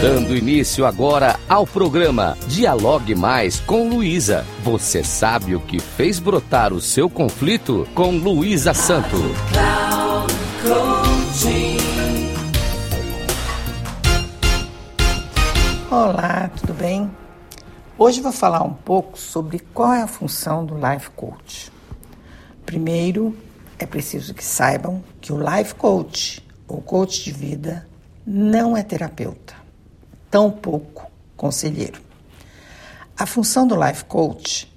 Dando início agora ao programa Dialogue Mais com Luísa. Você sabe o que fez brotar o seu conflito com Luísa Santo. Olá, tudo bem? Hoje vou falar um pouco sobre qual é a função do Life Coach. Primeiro, é preciso que saibam que o Life Coach, ou coach de vida, não é terapeuta, tampouco conselheiro. A função do Life Coach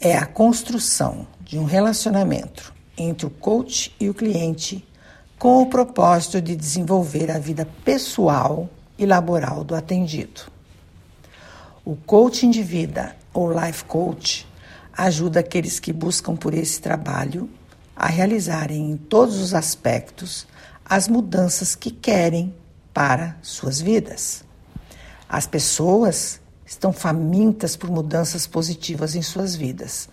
é a construção de um relacionamento entre o coach e o cliente com o propósito de desenvolver a vida pessoal e laboral do atendido. O coaching de vida ou life coach ajuda aqueles que buscam por esse trabalho a realizarem em todos os aspectos as mudanças que querem para suas vidas. As pessoas estão famintas por mudanças positivas em suas vidas,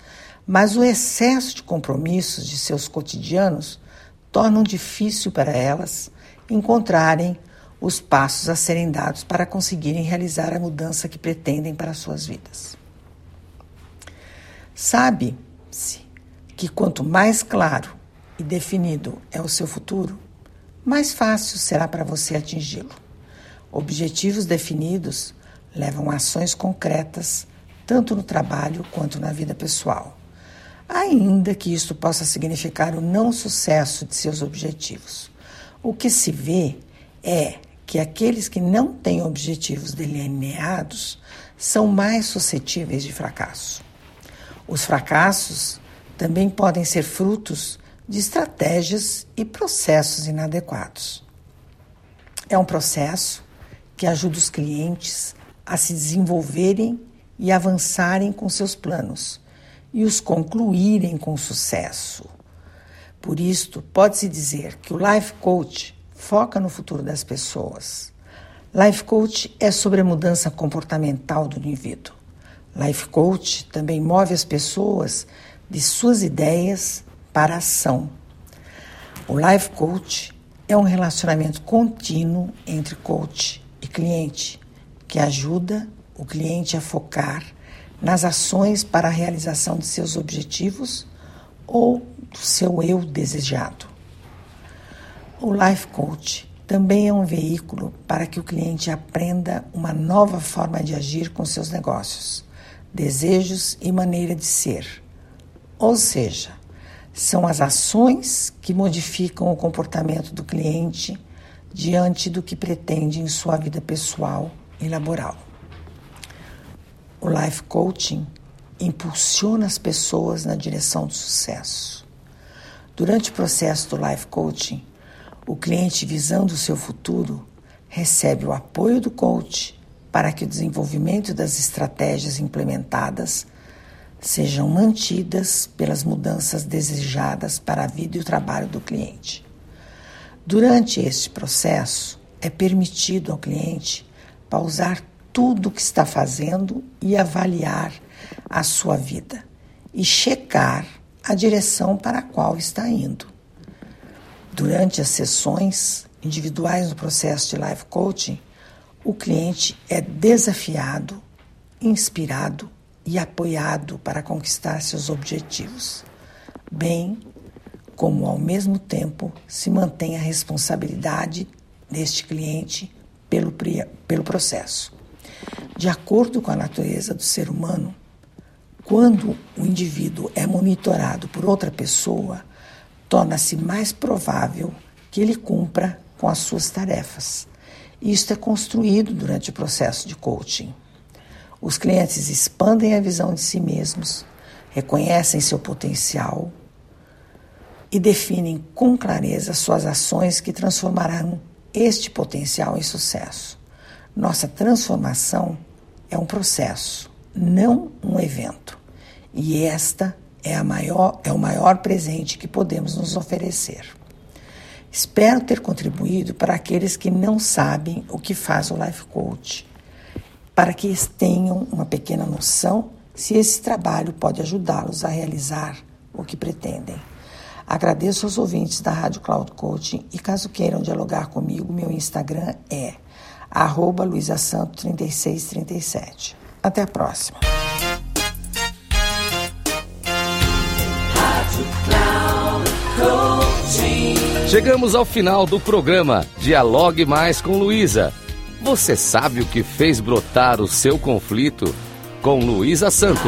mas o excesso de compromissos de seus cotidianos tornam difícil para elas encontrarem os passos a serem dados para conseguirem realizar a mudança que pretendem para suas vidas. Sabe-se que quanto mais claro e definido é o seu futuro, mais fácil será para você atingi-lo. Objetivos definidos levam a ações concretas, tanto no trabalho quanto na vida pessoal, ainda que isto possa significar o não sucesso de seus objetivos. O que se vê é que aqueles que não têm objetivos delineados são mais suscetíveis de fracasso. Os fracassos também podem ser frutos de estratégias e processos inadequados. É um processo que ajuda os clientes a se desenvolverem e avançarem com seus planos e os concluírem com sucesso. Por isto, pode-se dizer que o Life Coach foca no futuro das pessoas. Life Coach é sobre a mudança comportamental do indivíduo. Life Coach também move as pessoas de suas ideias para a ação. O Life Coach é um relacionamento contínuo entre coach cliente, que ajuda o cliente a focar nas ações para a realização de seus objetivos ou do seu eu desejado. O Life Coach também é um veículo para que o cliente aprenda uma nova forma de agir com seus negócios, desejos e maneira de ser. Ou seja, são as ações que modificam o comportamento do cliente diante do que pretende em sua vida pessoal e laboral. O life coaching impulsiona as pessoas na direção do sucesso. Durante o processo do life coaching, o cliente visando o seu futuro recebe o apoio do coach para que o desenvolvimento das estratégias implementadas sejam mantidas pelas mudanças desejadas para a vida e o trabalho do cliente. Durante este processo, é permitido ao cliente pausar tudo o que está fazendo e avaliar a sua vida e checar a direção para a qual está indo. Durante as sessões individuais no processo de life coaching, o cliente é desafiado, inspirado e apoiado para conquistar seus objetivos, bem como ao mesmo tempo se mantém a responsabilidade deste cliente pelo, pelo processo. De acordo com a natureza do ser humano, quando o indivíduo é monitorado por outra pessoa, torna-se mais provável que ele cumpra com as suas tarefas. Isto é construído durante o processo de coaching. Os clientes expandem a visão de si mesmos, reconhecem seu potencial e definem com clareza suas ações que transformarão este potencial em sucesso. Nossa transformação é um processo, não um evento. E esta é, a maior, é o maior presente que podemos nos oferecer. Espero ter contribuído para aqueles que não sabem o que faz o Life Coach para que eles tenham uma pequena noção se esse trabalho pode ajudá-los a realizar o que pretendem. Agradeço aos ouvintes da Rádio Cloud Coaching e caso queiram dialogar comigo, meu Instagram é arroba Luísa Santo 3637. Até a próxima. Chegamos ao final do programa Dialogue Mais com Luísa. Você sabe o que fez brotar o seu conflito? Com Luísa Santo.